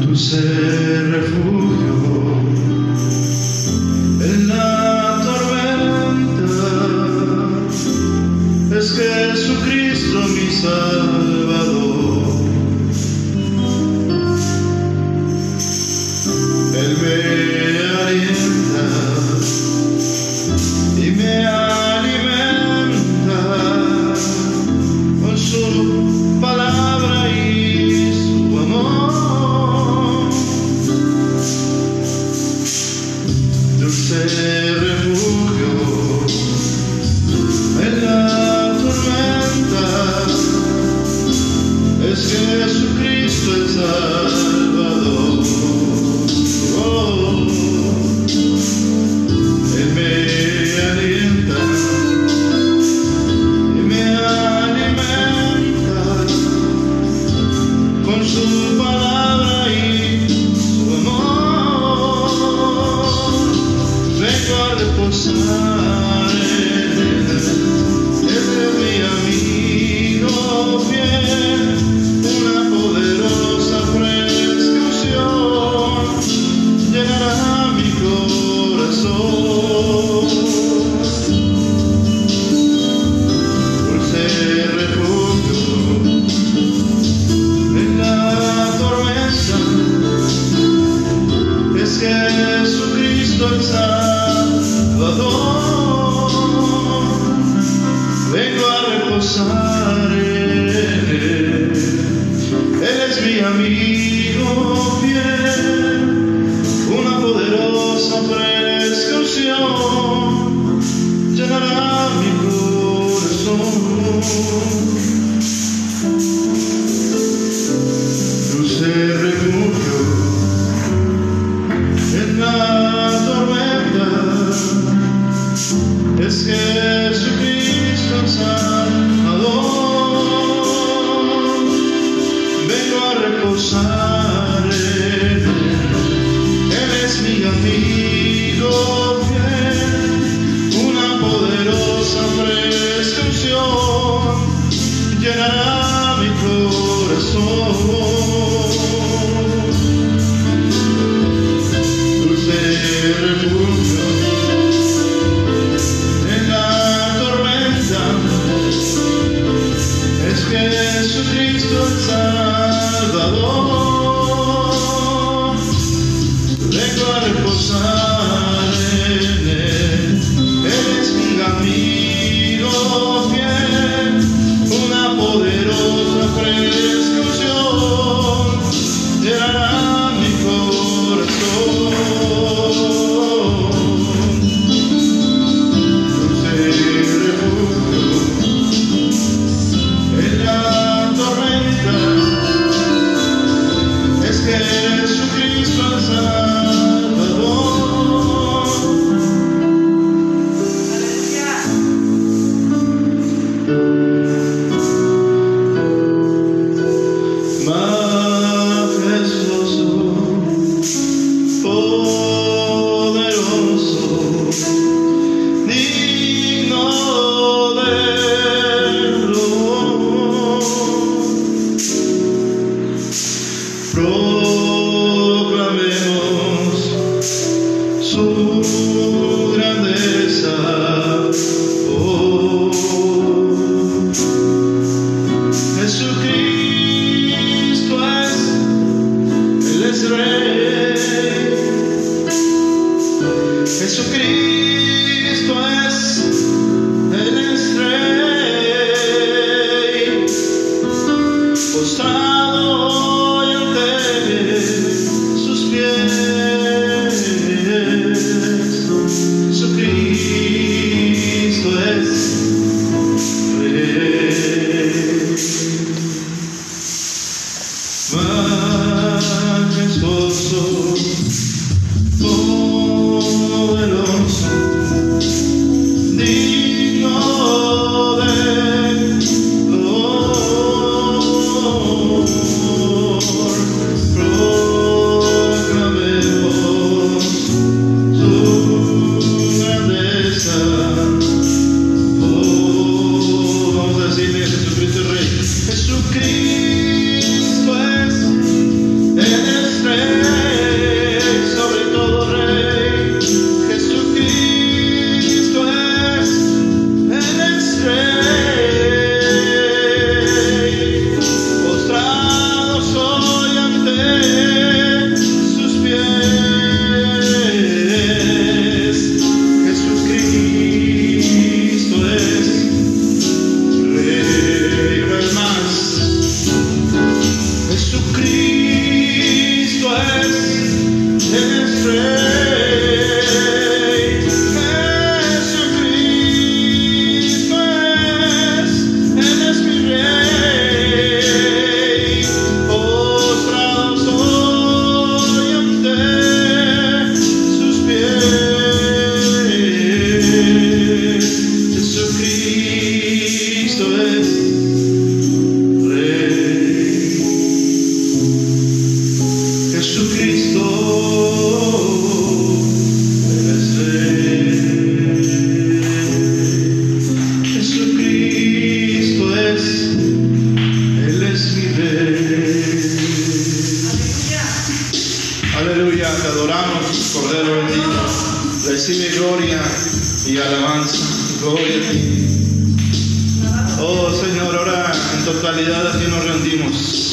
Dulce refugio Aleluya, te adoramos, Cordero bendito. Recibe gloria y alabanza. Gloria a ti. Oh Señor, ahora en totalidad a ti nos rendimos.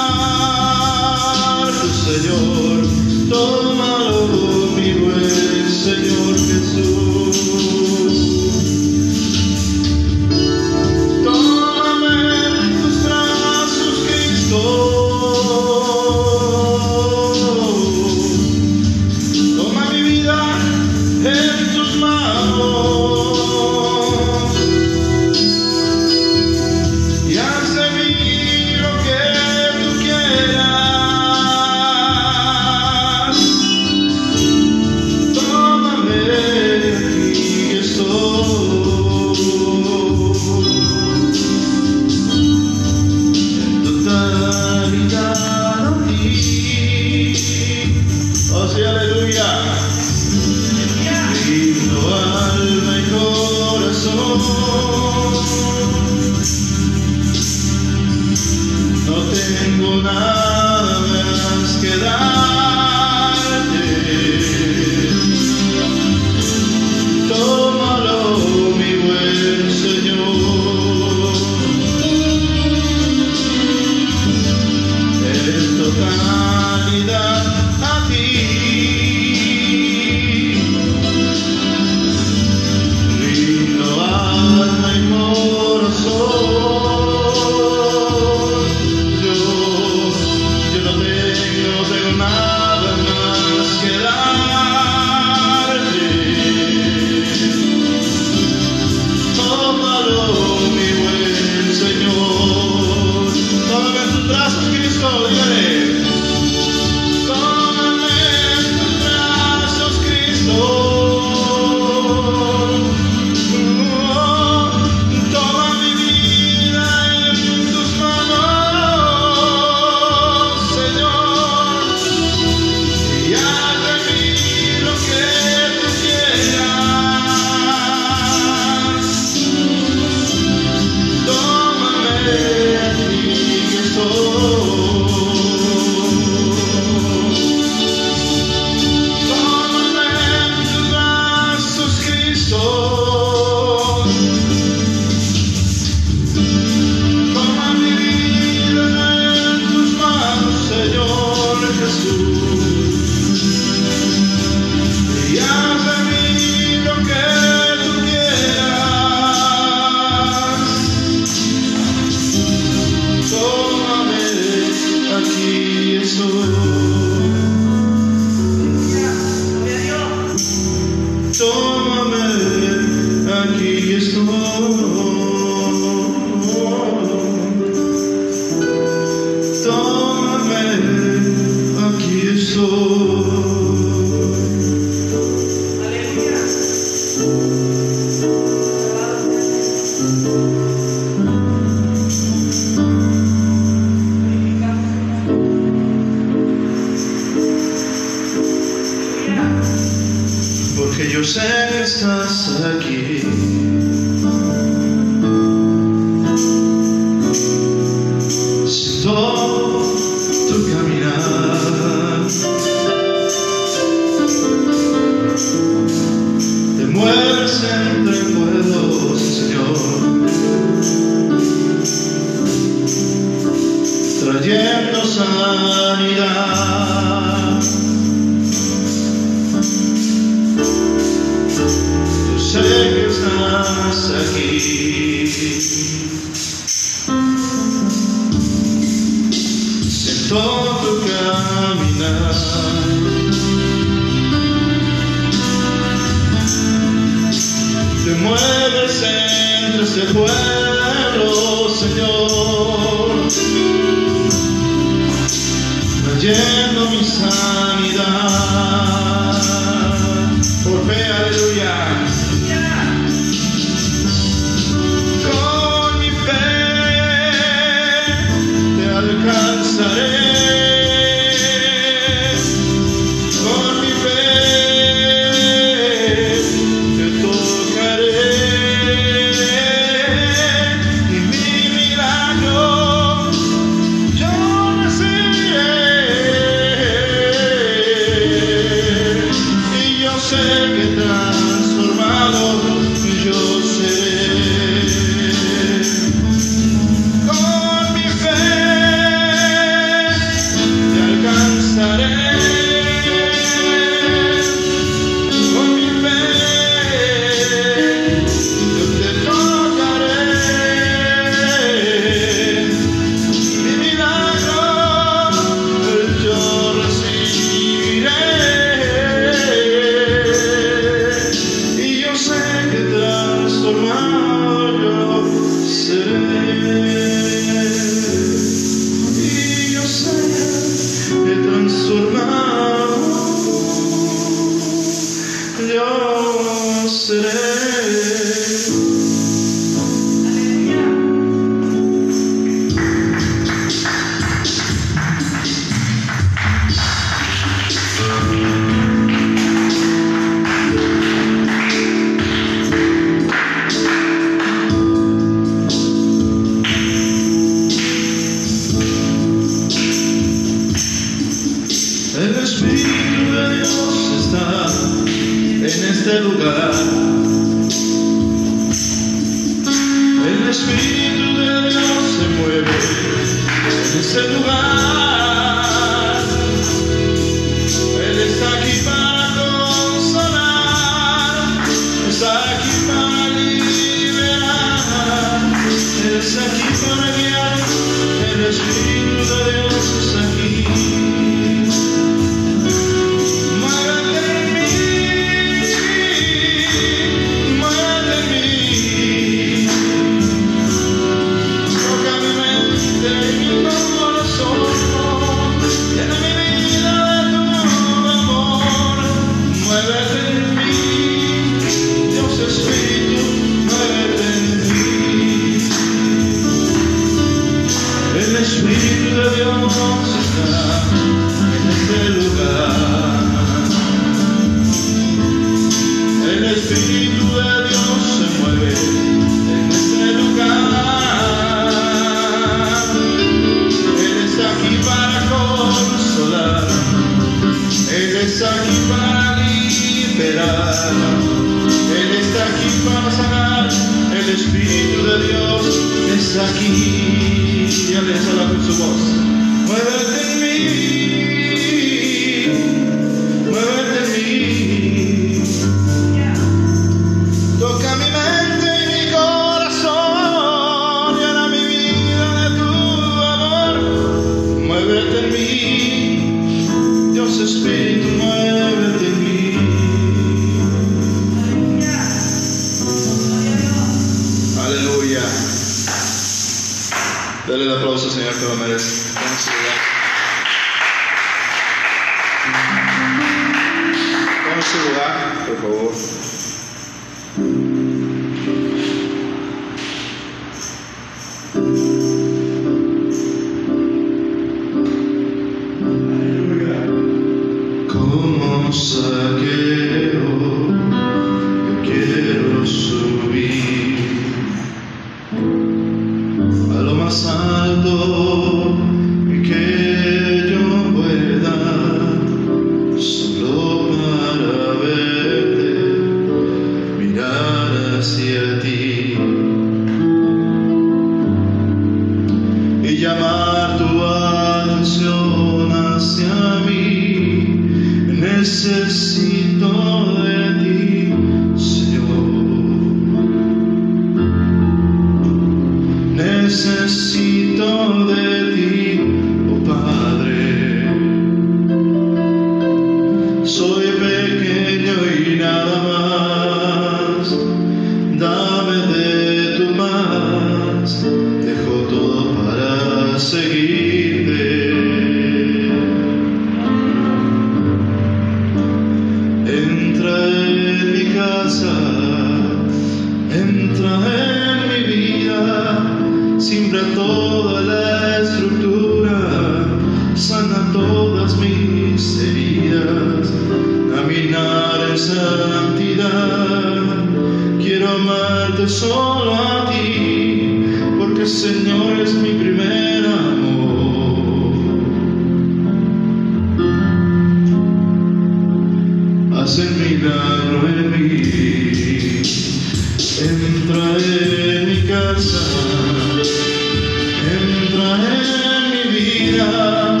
Entra en mi vida,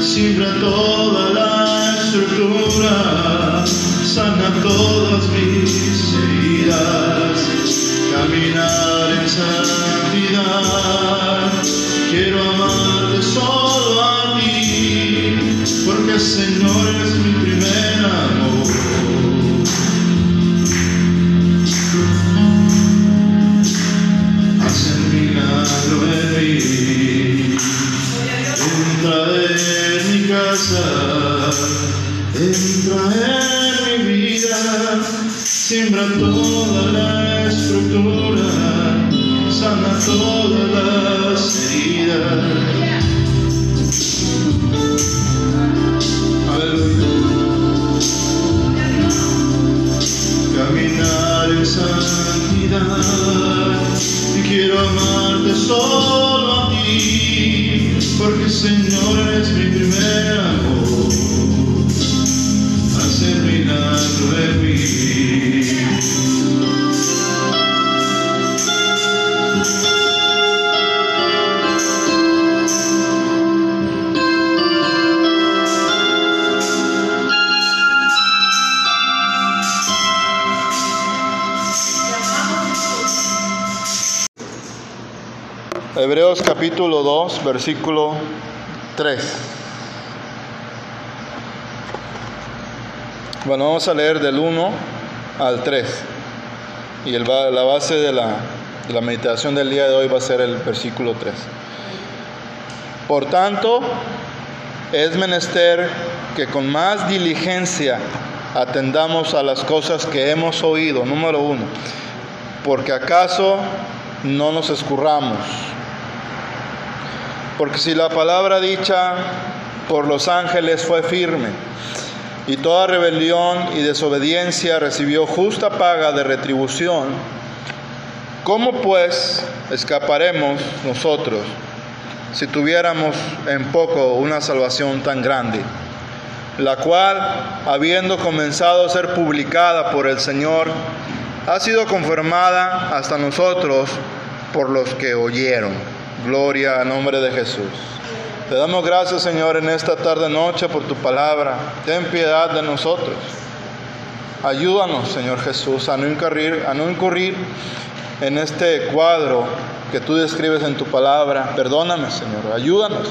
siembra toda la estructura, sana todas mis heridas, caminar en santidad. Quiero amarte solo a ti, porque Señor es siembra versículo 3. Bueno, vamos a leer del 1 al 3. Y el la base de la, la meditación del día de hoy va a ser el versículo 3. Por tanto, es menester que con más diligencia atendamos a las cosas que hemos oído. Número uno, porque acaso no nos escurramos. Porque si la palabra dicha por los ángeles fue firme, y toda rebelión y desobediencia recibió justa paga de retribución, ¿cómo pues escaparemos nosotros si tuviéramos en poco una salvación tan grande? la cual, habiendo comenzado a ser publicada por el Señor, ha sido confirmada hasta nosotros por los que oyeron. Gloria al nombre de Jesús. Te damos gracias, Señor, en esta tarde noche por tu palabra. Ten piedad de nosotros. Ayúdanos, Señor Jesús, a no incurrir, a no incurrir en este cuadro que tú describes en tu palabra. Perdóname, Señor. Ayúdanos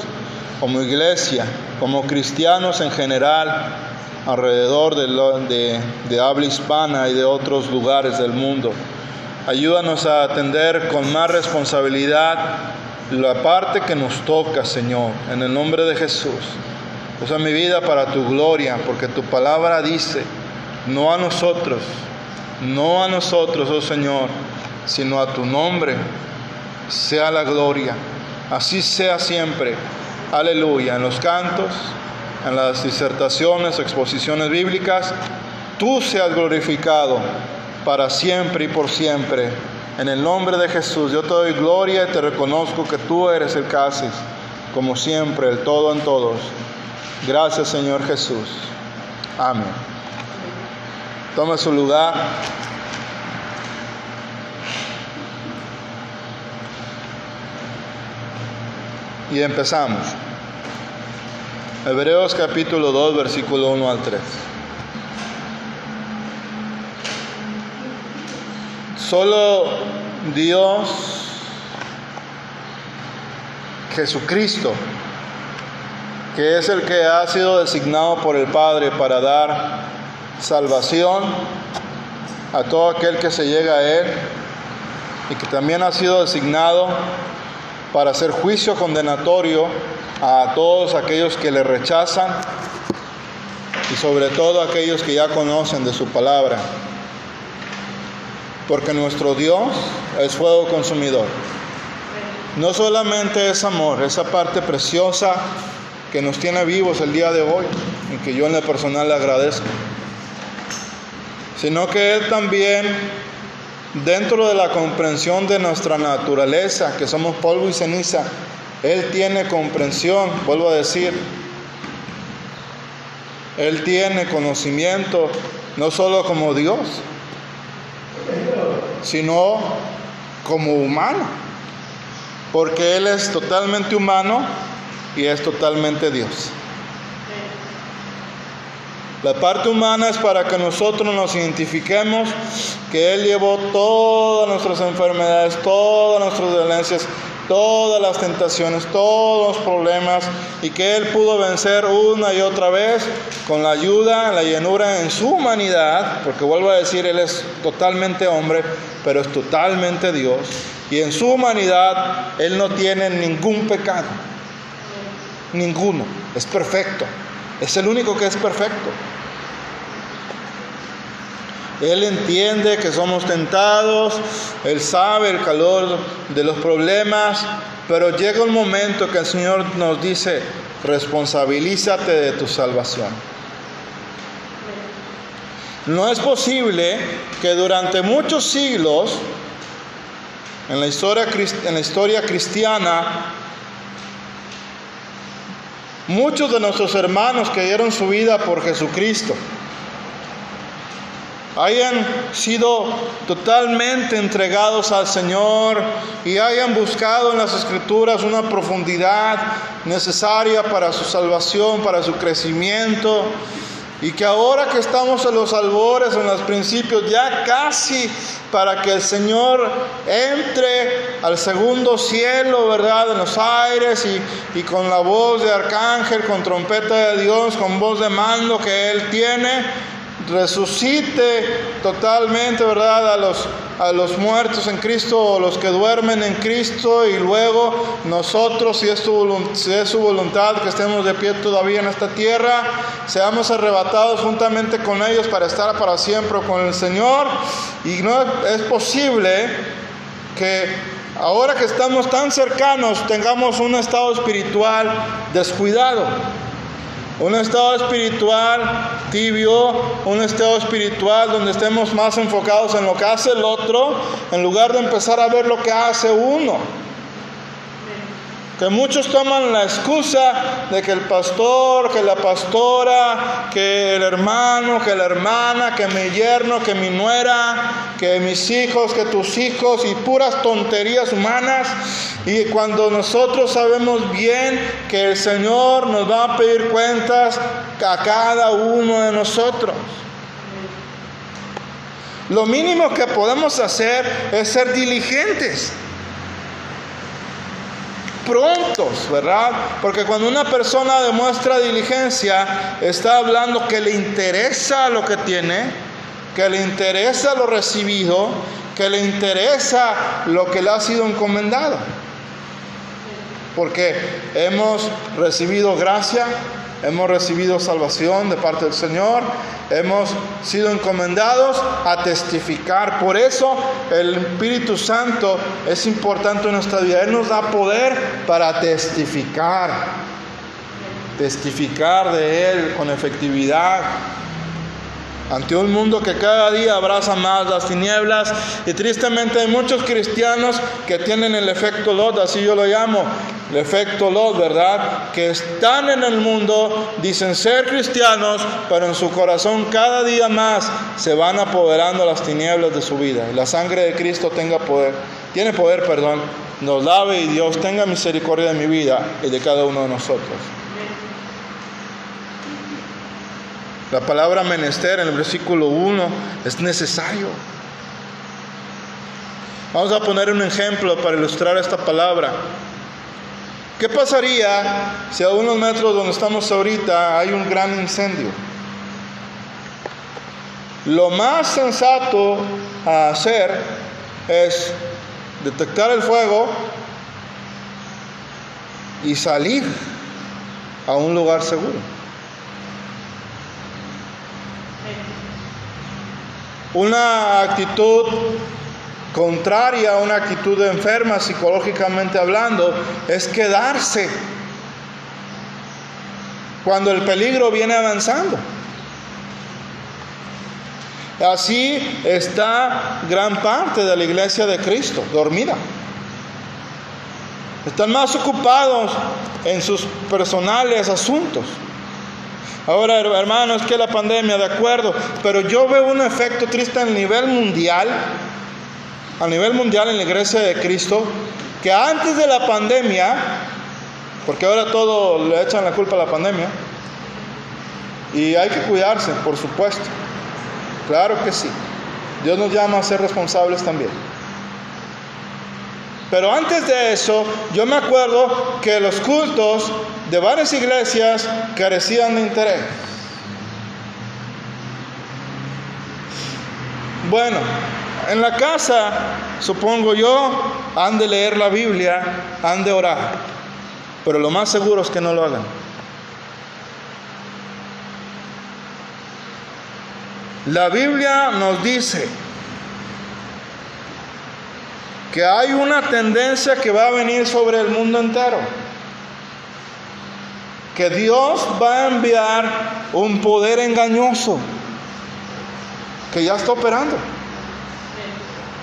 como iglesia, como cristianos en general, alrededor de, de- de habla hispana y de otros lugares del mundo. Ayúdanos a atender con más responsabilidad la parte que nos toca, Señor, en el nombre de Jesús. Usa mi vida para tu gloria, porque tu palabra dice, no a nosotros, no a nosotros, oh Señor, sino a tu nombre, sea la gloria. Así sea siempre. Aleluya. En los cantos, en las disertaciones, exposiciones bíblicas, tú seas glorificado para siempre y por siempre. En el nombre de Jesús, yo te doy gloria y te reconozco que tú eres el casi, como siempre, el todo en todos. Gracias, Señor Jesús. Amén. Tome su lugar. Y empezamos. Hebreos capítulo 2, versículo 1 al 3. Solo Dios, Jesucristo, que es el que ha sido designado por el Padre para dar salvación a todo aquel que se llega a Él y que también ha sido designado para hacer juicio condenatorio a todos aquellos que le rechazan y sobre todo aquellos que ya conocen de su palabra. Porque nuestro Dios es fuego consumidor. No solamente es amor, esa parte preciosa que nos tiene vivos el día de hoy y que yo en lo personal le agradezco, sino que Él también dentro de la comprensión de nuestra naturaleza, que somos polvo y ceniza, Él tiene comprensión, vuelvo a decir, Él tiene conocimiento, no solo como Dios, sino como humano, porque Él es totalmente humano y es totalmente Dios. La parte humana es para que nosotros nos identifiquemos que Él llevó todas nuestras enfermedades, todas nuestras dolencias, todas las tentaciones, todos los problemas y que Él pudo vencer una y otra vez con la ayuda, la llenura en su humanidad, porque vuelvo a decir, Él es totalmente hombre, pero es totalmente Dios. Y en su humanidad Él no tiene ningún pecado, ninguno, es perfecto, es el único que es perfecto. Él entiende que somos tentados, Él sabe el calor de los problemas, pero llega un momento que el Señor nos dice, responsabilízate de tu salvación. No es posible que durante muchos siglos, en la historia, en la historia cristiana, muchos de nuestros hermanos que dieron su vida por Jesucristo, hayan sido totalmente entregados al Señor y hayan buscado en las escrituras una profundidad necesaria para su salvación, para su crecimiento. Y que ahora que estamos en los albores, en los principios, ya casi para que el Señor entre al segundo cielo, ¿verdad? En los aires y, y con la voz de arcángel, con trompeta de Dios, con voz de mando que Él tiene, resucite totalmente, ¿verdad? A los, a los muertos en Cristo o los que duermen en Cristo y luego nosotros, si es, si es su voluntad, que estemos de pie todavía en esta tierra, seamos arrebatados juntamente con ellos para estar para siempre con el Señor. Y no es posible que ahora que estamos tan cercanos tengamos un estado espiritual descuidado. Un estado espiritual tibio, un estado espiritual donde estemos más enfocados en lo que hace el otro, en lugar de empezar a ver lo que hace uno. Que muchos toman la excusa de que el pastor, que la pastora, que el hermano, que la hermana, que mi yerno, que mi nuera, que mis hijos, que tus hijos y puras tonterías humanas. Y cuando nosotros sabemos bien que el Señor nos va a pedir cuentas a cada uno de nosotros. Lo mínimo que podemos hacer es ser diligentes prontos, ¿verdad? Porque cuando una persona demuestra diligencia, está hablando que le interesa lo que tiene, que le interesa lo recibido, que le interesa lo que le ha sido encomendado. Porque hemos recibido gracia, hemos recibido salvación de parte del Señor, hemos sido encomendados a testificar. Por eso el Espíritu Santo es importante en nuestra vida. Él nos da poder para testificar, testificar de Él con efectividad. Ante un mundo que cada día abraza más las tinieblas y tristemente hay muchos cristianos que tienen el efecto Lot, así yo lo llamo, el efecto Lot, ¿verdad? Que están en el mundo, dicen ser cristianos, pero en su corazón cada día más se van apoderando las tinieblas de su vida. La sangre de Cristo tenga poder, tiene poder, perdón, nos lave y Dios tenga misericordia de mi vida y de cada uno de nosotros. La palabra menester en el versículo 1 es necesario. Vamos a poner un ejemplo para ilustrar esta palabra. ¿Qué pasaría si a unos metros donde estamos ahorita hay un gran incendio? Lo más sensato a hacer es detectar el fuego y salir a un lugar seguro. Una actitud contraria, una actitud enferma psicológicamente hablando, es quedarse cuando el peligro viene avanzando. Así está gran parte de la iglesia de Cristo, dormida. Están más ocupados en sus personales asuntos. Ahora, hermanos, que la pandemia, de acuerdo, pero yo veo un efecto triste a nivel mundial, a nivel mundial en la iglesia de Cristo, que antes de la pandemia, porque ahora todo le echan la culpa a la pandemia, y hay que cuidarse, por supuesto, claro que sí, Dios nos llama a ser responsables también. Pero antes de eso, yo me acuerdo que los cultos de varias iglesias carecían de interés. Bueno, en la casa, supongo yo, han de leer la Biblia, han de orar, pero lo más seguro es que no lo hagan. La Biblia nos dice que hay una tendencia que va a venir sobre el mundo entero que Dios va a enviar un poder engañoso que ya está operando.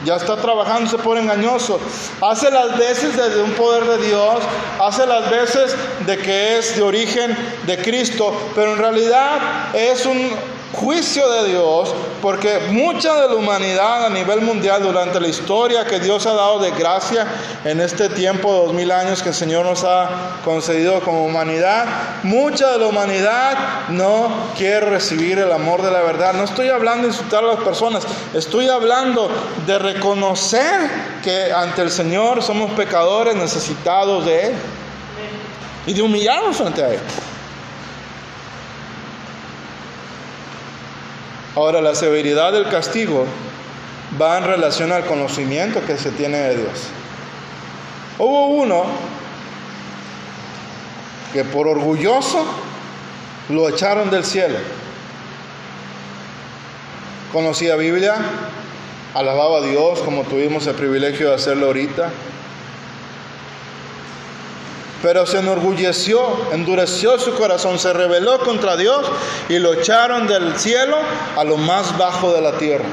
Ya está trabajándose por engañoso. Hace las veces desde un poder de Dios, hace las veces de que es de origen de Cristo, pero en realidad es un juicio de Dios, porque mucha de la humanidad a nivel mundial durante la historia que Dios ha dado de gracia en este tiempo, dos mil años que el Señor nos ha concedido como humanidad, mucha de la humanidad no quiere recibir el amor de la verdad. No estoy hablando de insultar a las personas, estoy hablando de reconocer que ante el Señor somos pecadores necesitados de Él y de humillarnos ante Él. Ahora, la severidad del castigo va en relación al conocimiento que se tiene de Dios. Hubo uno que por orgulloso lo echaron del cielo. Conocía Biblia, alababa a Dios como tuvimos el privilegio de hacerlo ahorita pero se enorgulleció, endureció su corazón, se rebeló contra Dios y lo echaron del cielo a lo más bajo de la tierra.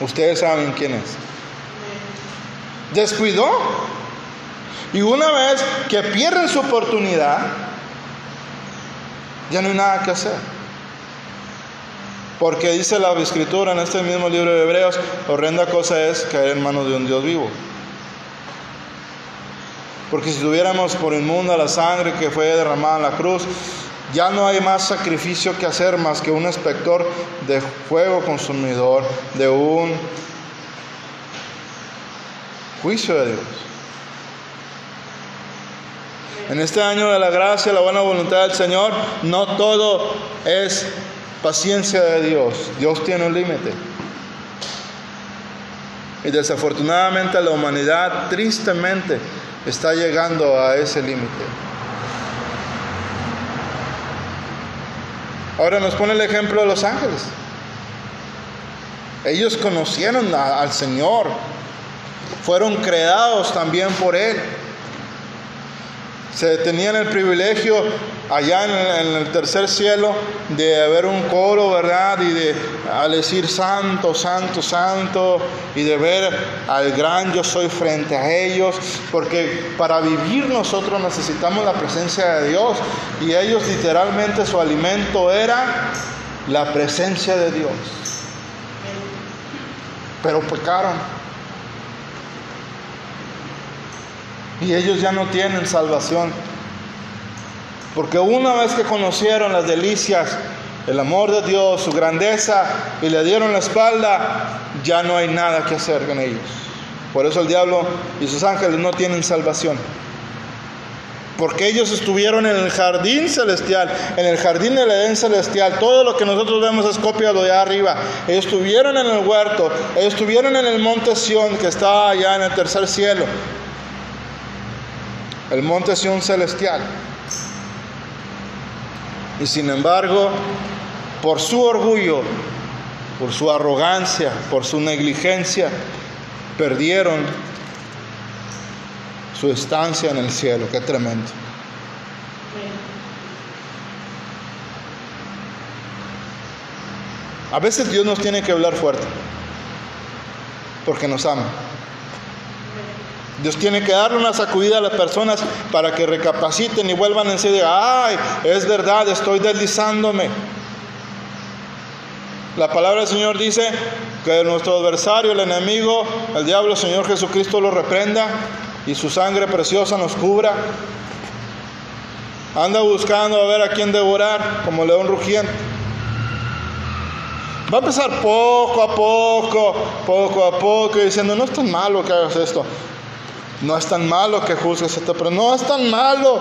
Ustedes saben quién es. Descuidó. Y una vez que pierden su oportunidad, ya no hay nada que hacer. Porque dice la escritura en este mismo libro de Hebreos, horrenda cosa es caer en manos de un Dios vivo. Porque si tuviéramos por inmunda la sangre que fue derramada en la cruz, ya no hay más sacrificio que hacer más que un espector de fuego consumidor, de un juicio de Dios. En este año de la gracia, la buena voluntad del Señor, no todo es paciencia de Dios. Dios tiene un límite. Y desafortunadamente la humanidad, tristemente, está llegando a ese límite. Ahora nos pone el ejemplo de los ángeles. Ellos conocieron al Señor, fueron creados también por Él. Se tenían el privilegio allá en el, tercer cielo de haber un coro, ¿verdad? Y de al decir santo, santo, santo, y de ver al gran yo soy frente a ellos, porque para vivir nosotros necesitamos la presencia de Dios, y ellos literalmente su alimento era la presencia de Dios. Pero pecaron. Y ellos ya no tienen salvación. Porque una vez que conocieron las delicias, el amor de Dios, su grandeza, y le dieron la espalda, ya no hay nada que hacer con ellos. Por eso el diablo y sus ángeles no tienen salvación. Porque ellos estuvieron en el jardín celestial, en el jardín del Edén celestial. Todo lo que nosotros vemos es copia de arriba. Ellos estuvieron en el huerto, ellos estuvieron en el monte Sión, que está allá en el tercer cielo. El monte Sión celestial. Y sin embargo, por su orgullo, por su arrogancia, por su negligencia, perdieron su estancia en el cielo. Qué tremendo. A veces Dios nos tiene que hablar fuerte, porque nos ama. Dios tiene que darle una sacudida a las personas para que recapaciten y vuelvan en sí de, ay, es verdad, estoy deslizándome. La palabra del Señor dice que nuestro adversario, el enemigo, el diablo, el Señor Jesucristo lo reprenda y su sangre preciosa nos cubra. Anda buscando a ver a quién devorar como león rugiente. Va a empezar poco a poco, poco a poco, diciendo, no es tan malo que hagas esto. No es tan malo que juzgues esto, pero no es tan malo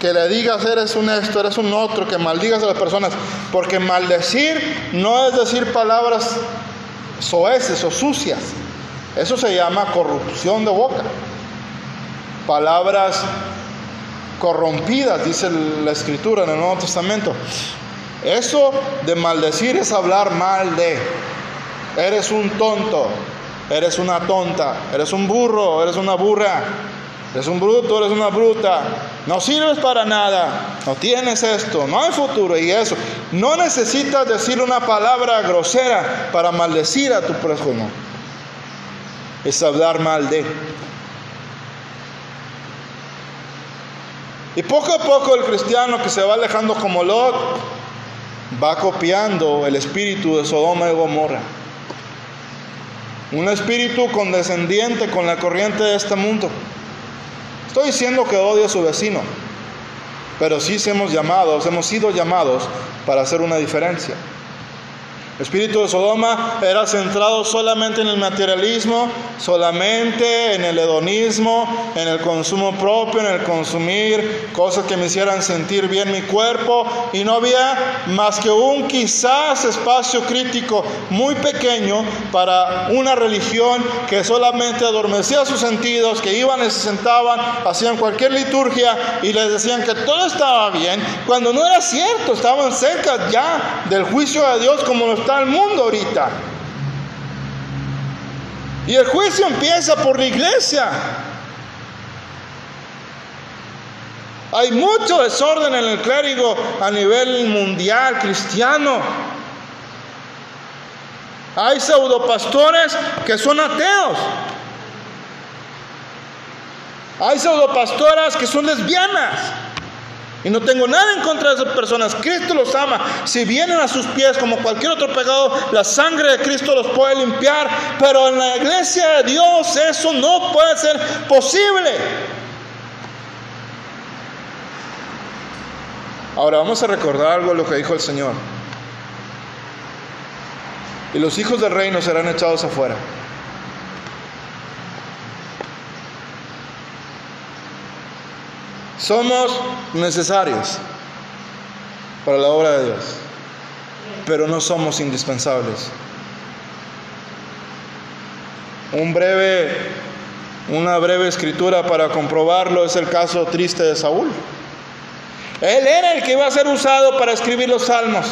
que le digas eres un esto, eres un otro, que maldigas a las personas. Porque maldecir no es decir palabras soeces o sucias. Eso se llama corrupción de boca. Palabras corrompidas, dice la escritura en el Nuevo Testamento. Eso de maldecir es hablar mal de. Eres un tonto, eres una tonta, eres un burro, eres una burra, eres un bruto, eres una bruta, no sirves para nada, no tienes esto, no hay futuro y eso. No necesitas decir una palabra grosera para maldecir a tu prójimo. Es hablar mal de. Y poco a poco el cristiano que se va alejando como Lot va copiando el espíritu de Sodoma y Gomorra. Un espíritu condescendiente con la corriente de este mundo. Estoy diciendo que odia a su vecino, pero sí hemos llamados, hemos sido llamados para hacer una diferencia. El espíritu de Sodoma era centrado solamente en el materialismo, solamente en el hedonismo, en el consumo propio, en el consumir cosas que me hicieran sentir bien mi cuerpo y no había más que un quizás espacio crítico muy pequeño para una religión que solamente adormecía sus sentidos, que iban y se sentaban, hacían cualquier liturgia y les decían que todo estaba bien, cuando no era cierto, estaban cerca ya del juicio de Dios como lo está el mundo ahorita. Y el juicio empieza por la iglesia. Hay mucho desorden en el clérigo a nivel mundial cristiano. Hay pseudopastores que son ateos. Hay pseudopastoras que son lesbianas. Y no tengo nada en contra de esas personas. Cristo los ama. Si vienen a sus pies como cualquier otro pecado, la sangre de Cristo los puede limpiar. Pero en la iglesia de Dios eso no puede ser posible. Ahora vamos a recordar algo de lo que dijo el Señor. Y los hijos del reino serán echados afuera. Somos necesarios para la obra de Dios, pero no somos indispensables. Un breve, una breve escritura para comprobarlo es el caso triste de Saúl. Él era el que iba a ser usado para escribir los salmos.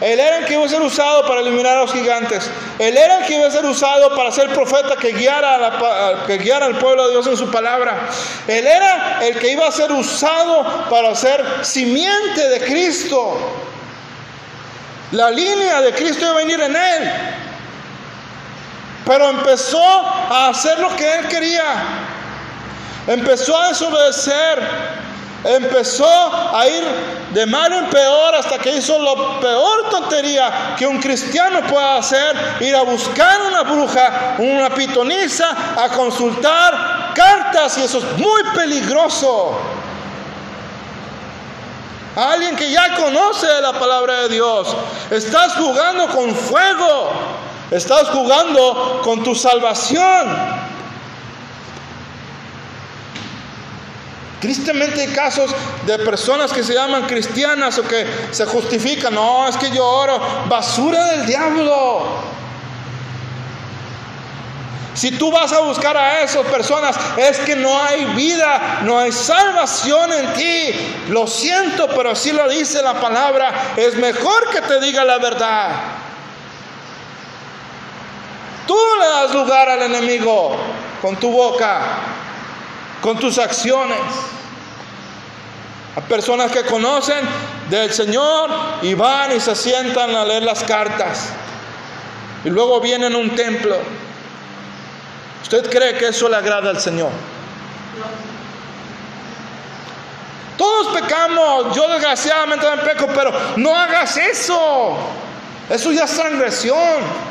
Él era el que iba a ser usado para eliminar a los gigantes. Él era el que iba a ser usado para ser profeta que guiara, al pueblo de Dios en su palabra. Él era el que iba a ser usado para ser simiente de Cristo. La línea de Cristo iba a venir en él. Pero empezó a hacer lo que él quería. Empezó a desobedecer empezó a ir de mal en peor hasta que hizo la peor tontería que un cristiano pueda hacer, ir a buscar una bruja, una pitonisa, a consultar cartas y eso es muy peligroso. Alguien que ya conoce la palabra de Dios, estás jugando con fuego, estás jugando con tu salvación. Tristemente hay casos de personas que se llaman cristianas o que se justifican, no, es que yo oro, basura del diablo. Si tú vas a buscar a esas personas, es que no hay vida, no hay salvación en ti. Lo siento, pero así lo dice la palabra. Es mejor que te diga la verdad. Tú le das lugar al enemigo con tu boca con tus acciones. A personas que conocen del Señor y van y se sientan a leer las cartas. Y luego vienen a un templo. ¿Usted cree que eso le agrada al Señor? Todos pecamos, yo desgraciadamente me peco, pero no hagas eso. Eso ya es transgresión.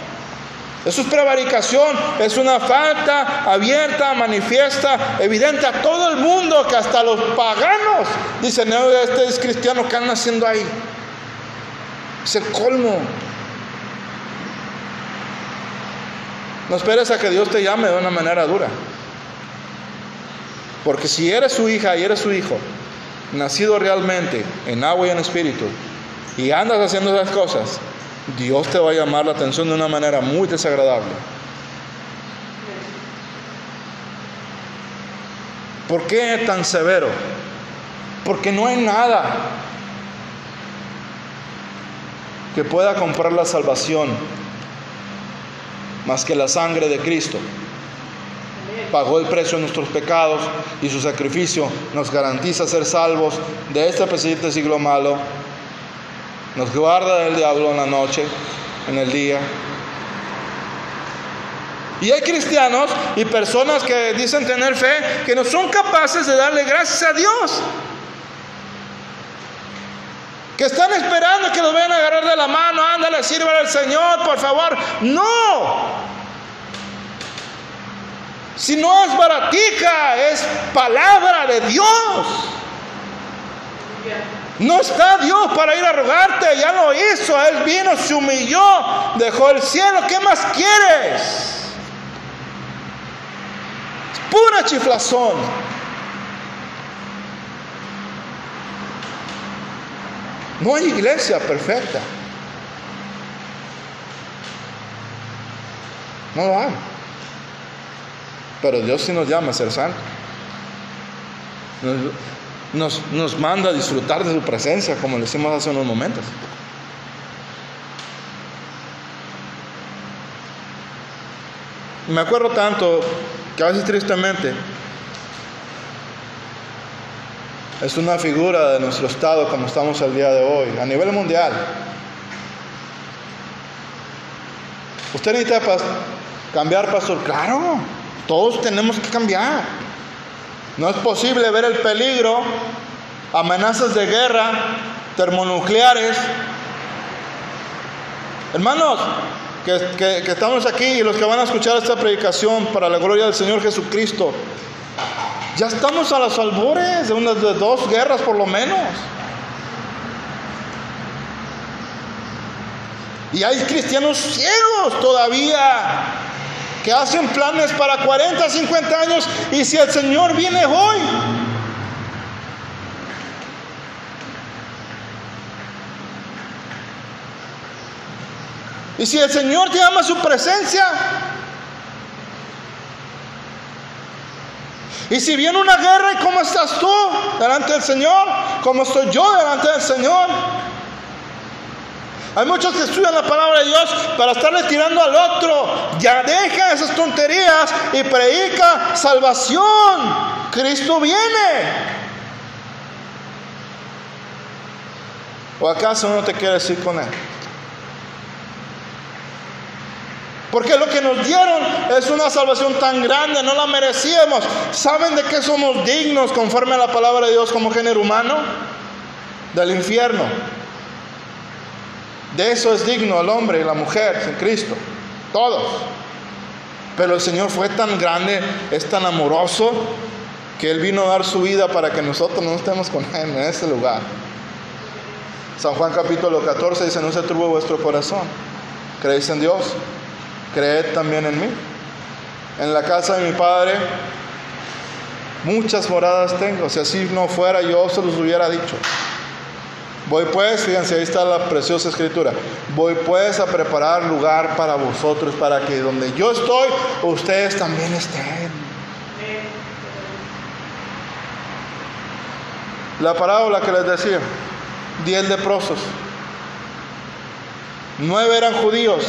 Eso es prevaricación, es una falta abierta, manifiesta, evidente a todo el mundo, que hasta los paganos dicen, no, este es cristiano, ¿qué anda haciendo ahí? Es el colmo. No esperes a que Dios te llame de una manera dura. Porque si eres su hija y eres su hijo, nacido realmente en agua y en espíritu, y andas haciendo esas cosas, Dios te va a llamar la atención de una manera muy desagradable. ¿Por qué tan severo? Porque no hay nada que pueda comprar la salvación más que la sangre de Cristo. Pagó el precio de nuestros pecados y su sacrificio nos garantiza ser salvos de este presente siglo malo nos guarda del diablo en la noche, en el día. Y hay cristianos y personas que dicen tener fe que no son capaces de darle gracias a Dios. Que están esperando que los vayan a agarrar de la mano, ándale, sirva al Señor, por favor. No. Si no es baratica, es palabra de Dios. No está Dios para ir a rogarte, ya lo hizo, Él vino, se humilló, dejó el cielo, ¿qué más quieres? Es pura chiflazón. No hay iglesia perfecta. No lo hay. Pero Dios sí nos llama a ser santos nos, manda a disfrutar de su presencia, como le decimos hace unos momentos. Me acuerdo tanto que a veces tristemente es una figura de nuestro estado como estamos el día de hoy, a nivel mundial. ¿Usted necesita cambiar, pastor? Claro, todos tenemos que cambiar. No es posible ver el peligro, amenazas de guerra, termonucleares. Hermanos, que, estamos aquí y los que van a escuchar esta predicación para la gloria del Señor Jesucristo, ya estamos a los albores de unas de dos guerras por lo menos. Y hay cristianos ciegos todavía que hacen planes para 40, 50 años y si el Señor viene hoy. Y si el Señor te llama a su presencia, y si viene una guerra, ¿y cómo estás tú delante del Señor? ¿Cómo estoy yo delante del Señor? Hay muchos que estudian la palabra de Dios para estarle tirando al otro. Ya deja esas tonterías y predica salvación. Cristo viene. ¿O acaso no te quieres ir con Él? Porque lo que nos dieron es una salvación tan grande, no la merecíamos. ¿Saben de qué somos dignos conforme a la palabra de Dios como género humano? Del infierno. De eso es digno el hombre y la mujer en Cristo. Todos. Pero el Señor fue tan grande, es tan amoroso, que Él vino a dar su vida para que nosotros no estemos con Él en ese lugar. San Juan capítulo 14 dice, no se turbe vuestro corazón. ¿Creéis en Dios? Creed también en mí. En la casa de mi Padre muchas moradas tengo. Si así no fuera, yo se los hubiera dicho. Voy pues, fíjense, ahí está la preciosa escritura. Voy pues a preparar lugar para vosotros, para que donde yo estoy, ustedes también estén. La parábola que les decía, diez leprosos. Nueve eran judíos.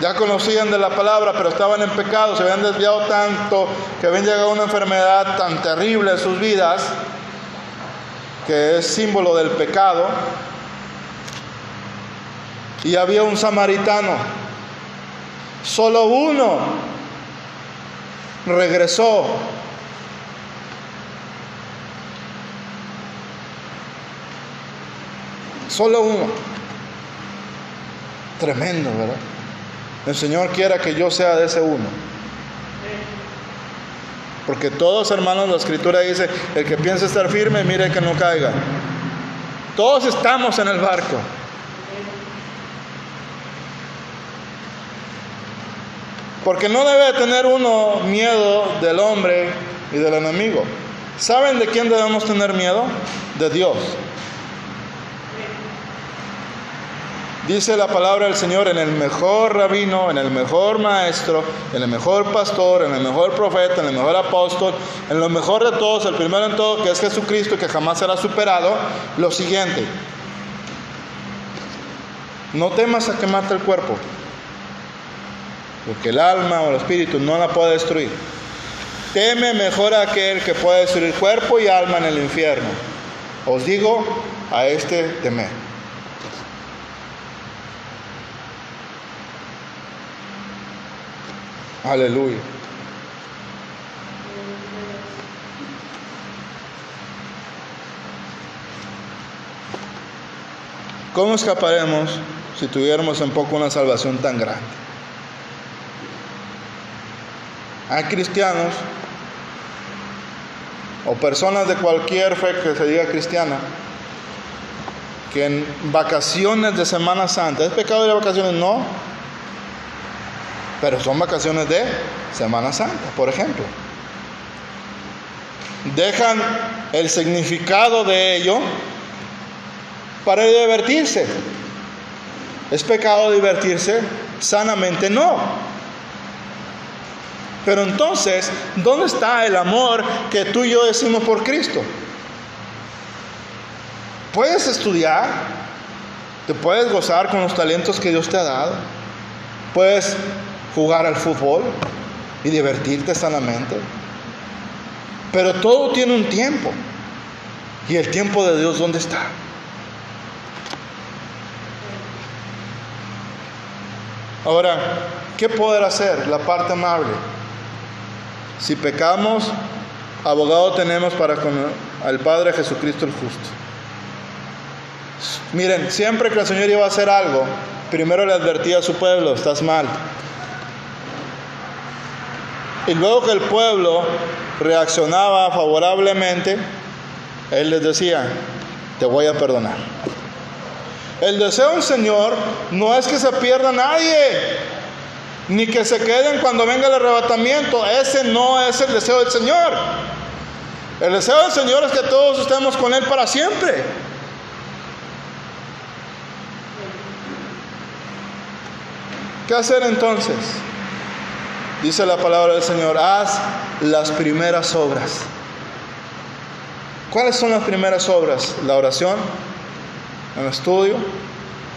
Ya conocían de la palabra, pero estaban en pecado, se habían desviado tanto que habían llegado a una enfermedad tan terrible en sus vidas, que es símbolo del pecado. Y había un samaritano. Solo uno regresó Solo uno. Tremendo, ¿verdad? El Señor quiera que yo sea de ese uno. Porque todos, hermanos, la escritura dice, el que piensa estar firme, mire que no caiga. Todos estamos en el barco. Porque no debe tener uno miedo del hombre y del enemigo. ¿Saben de quién debemos tener miedo? De Dios. Dice la palabra del Señor en el mejor rabino, en el mejor maestro, en el mejor pastor, en el mejor profeta, en el mejor apóstol, en lo mejor de todos, el primero en todo, que es Jesucristo, que jamás será superado, lo siguiente. No temas a que mate el cuerpo, porque el alma o el espíritu no la puede destruir. Teme mejor a aquel que puede destruir cuerpo y alma en el infierno. Os digo, a este temer. Aleluya. ¿Cómo escaparemos si tuviéramos en poco una salvación tan grande? Hay cristianos o personas de cualquier fe que se diga cristiana que en vacaciones de Semana Santa, ¿es pecado ir a vacaciones? No, pero son vacaciones de Semana Santa, por ejemplo. Dejan el significado de ello para divertirse. ¿Es pecado divertirse? Sanamente no. Pero entonces, ¿dónde está el amor que tú y yo decimos por Cristo? Puedes estudiar, te puedes gozar con los talentos que Dios te ha dado, puedes jugar al fútbol y divertirte sanamente. Pero todo tiene un tiempo. ¿Y el tiempo de Dios dónde está? Ahora, ¿qué poder hacer? La parte amable. Si pecamos, abogado tenemos para con al Padre Jesucristo el justo. Miren, siempre que el Señor iba a hacer algo, primero le advertía a su pueblo, estás mal, y luego que el pueblo reaccionaba favorablemente, Él les decía, te voy a perdonar. El deseo del Señor no es que se pierda nadie, ni que se queden cuando venga el arrebatamiento. Ese no es el deseo del Señor. El deseo del Señor es que todos estemos con Él para siempre. ¿Qué hacer entonces? Dice la palabra del Señor, haz las primeras obras. ¿Cuáles son las primeras obras? La oración, el estudio,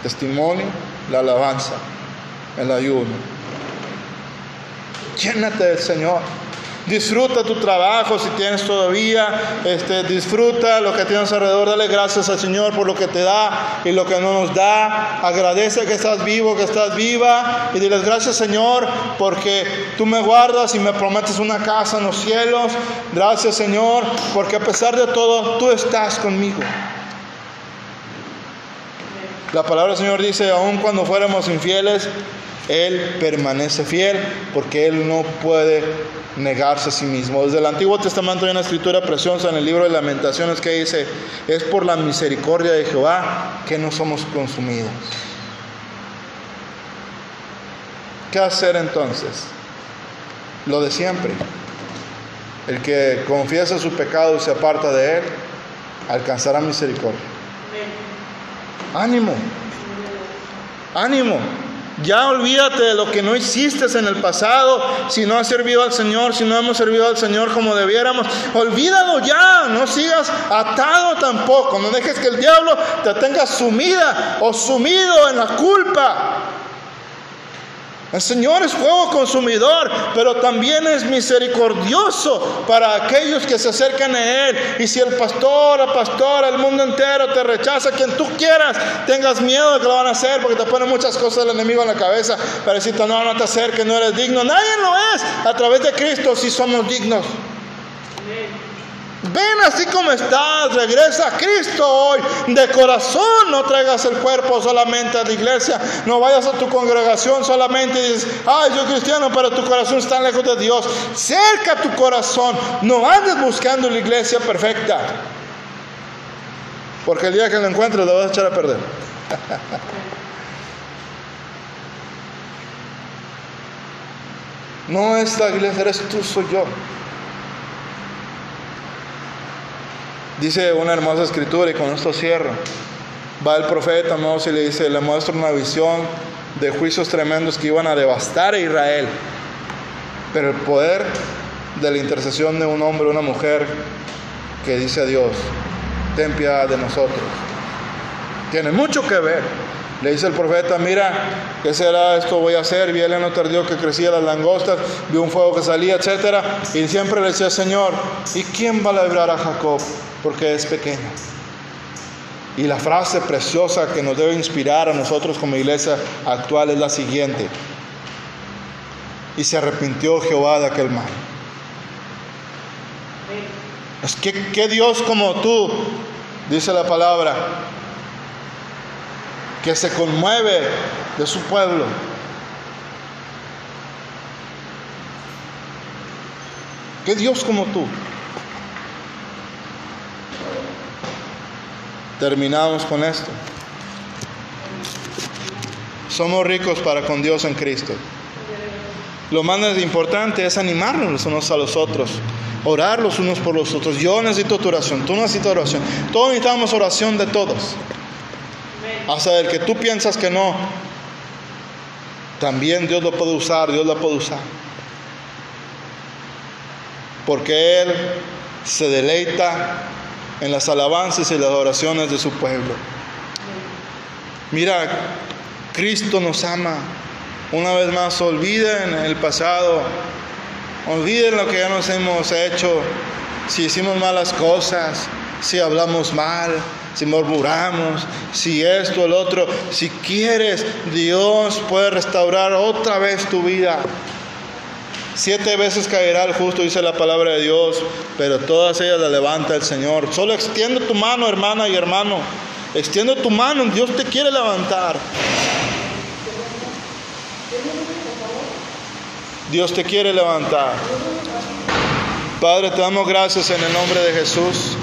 testimonio, la alabanza, el ayuno. Llénate del Señor. Disfruta tu trabajo si tienes todavía, este, disfruta lo que tienes alrededor, dale gracias al Señor por lo que te da y lo que no nos da. Agradece que estás vivo, que estás viva y diles gracias Señor porque tú me guardas y me prometes una casa en los cielos. Gracias Señor porque a pesar de todo tú estás conmigo. La palabra del Señor dice, aun cuando fuéramos infieles, Él permanece fiel porque Él no puede negarse a sí mismo. Desde el Antiguo Testamento hay una escritura preciosa en el libro de lamentaciones que dice, es por la misericordia de Jehová que no somos consumidos. ¿Qué hacer entonces? Lo de siempre. El que confiesa su pecado y se aparta de él, alcanzará misericordia. Ánimo. Ánimo. Ya olvídate de lo que no hiciste en el pasado, si no has servido al Señor, si no hemos servido al Señor como debiéramos. Olvídalo ya, no sigas atado tampoco, no dejes que el diablo te tenga sumida o sumido en la culpa. El Señor es fuego consumidor, pero también es misericordioso para aquellos que se acercan a Él. Y si el pastor, la pastora, el mundo entero te rechaza, quien tú quieras, tengas miedo de que lo van a hacer, porque te ponen muchas cosas del enemigo en la cabeza para decirte, no, no te acerques, no eres digno. Nadie lo es. A través de Cristo si somos dignos. Ven así como estás, regresa a Cristo hoy. De corazón no traigas el cuerpo solamente a la iglesia. No vayas a tu congregación solamente y dices, ay, yo cristiano, pero tu corazón está lejos de Dios. Cerca tu corazón. No andes buscando la iglesia perfecta. Porque el día que lo encuentres lo vas a echar a perder. No es la iglesia, eres tú, soy yo. Dice una hermosa escritura y con esto cierro. Va el profeta Moses y le dice, le muestra una visión de juicios tremendos que iban a devastar a Israel. Pero el poder de la intercesión de un hombre una mujer que dice a Dios, ten piedad de nosotros. Tiene mucho que ver. Le dice el profeta, mira, ¿qué será esto voy a hacer? Vi no tardío que crecía las langostas, vi un fuego que salía, etc. Y siempre le decía, Señor, ¿y quién va a librar a Jacob? Porque es pequeño. Y la frase preciosa que nos debe inspirar a nosotros como iglesia actual es la siguiente. Y se arrepintió Jehová de aquel mal. Es que, ¿qué Dios como tú, dice la palabra, que se conmueve de su pueblo. ¿Qué Dios como tú? Terminamos con esto. Somos ricos para con Dios en Cristo. Lo más importante es animarnos los unos a los otros, orar los unos por los otros. Yo necesito tu oración, tú necesitas oración. Todos necesitamos oración de todos hasta el que tú piensas que no, también Dios lo puede usar, Dios lo puede usar. Porque Él se deleita en las alabanzas y las oraciones de su pueblo. Mira, Cristo nos ama. Una vez más, olviden el pasado, olviden lo que ya nos hemos hecho, si hicimos malas cosas, si hablamos mal, si murmuramos, si esto, el otro, si quieres, Dios puede restaurar otra vez tu vida. Siete veces caerá el justo, dice la palabra de Dios, pero todas ellas la levanta el Señor. Solo extiende tu mano, hermana y hermano. Extiende tu mano, Dios te quiere levantar. Dios te quiere levantar. Padre, te damos gracias en el nombre de Jesús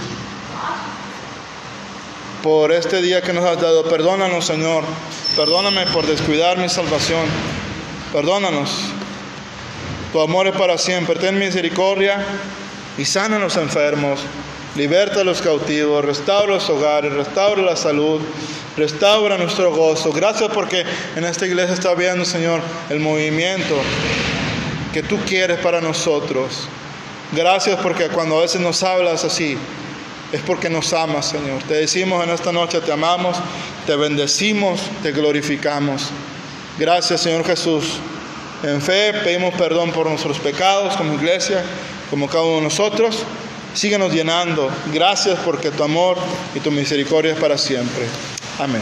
por este día que nos has dado. Perdónanos, Señor. Perdóname por descuidar mi salvación. Perdónanos. Tu amor es para siempre. Ten misericordia y sana a los enfermos. Liberta a los cautivos, restaura los hogares, restaura la salud, restaura nuestro gozo. Gracias porque en esta iglesia está viendo, Señor, el movimiento que tú quieres para nosotros. Gracias porque cuando a veces nos hablas así, es porque nos amas, Señor. Te decimos en esta noche, te amamos, te bendecimos, te glorificamos. Gracias, Señor Jesús. En fe pedimos perdón por nuestros pecados como iglesia, como cada uno de nosotros. Síguenos llenando. Gracias porque tu amor y tu misericordia es para siempre. Amén.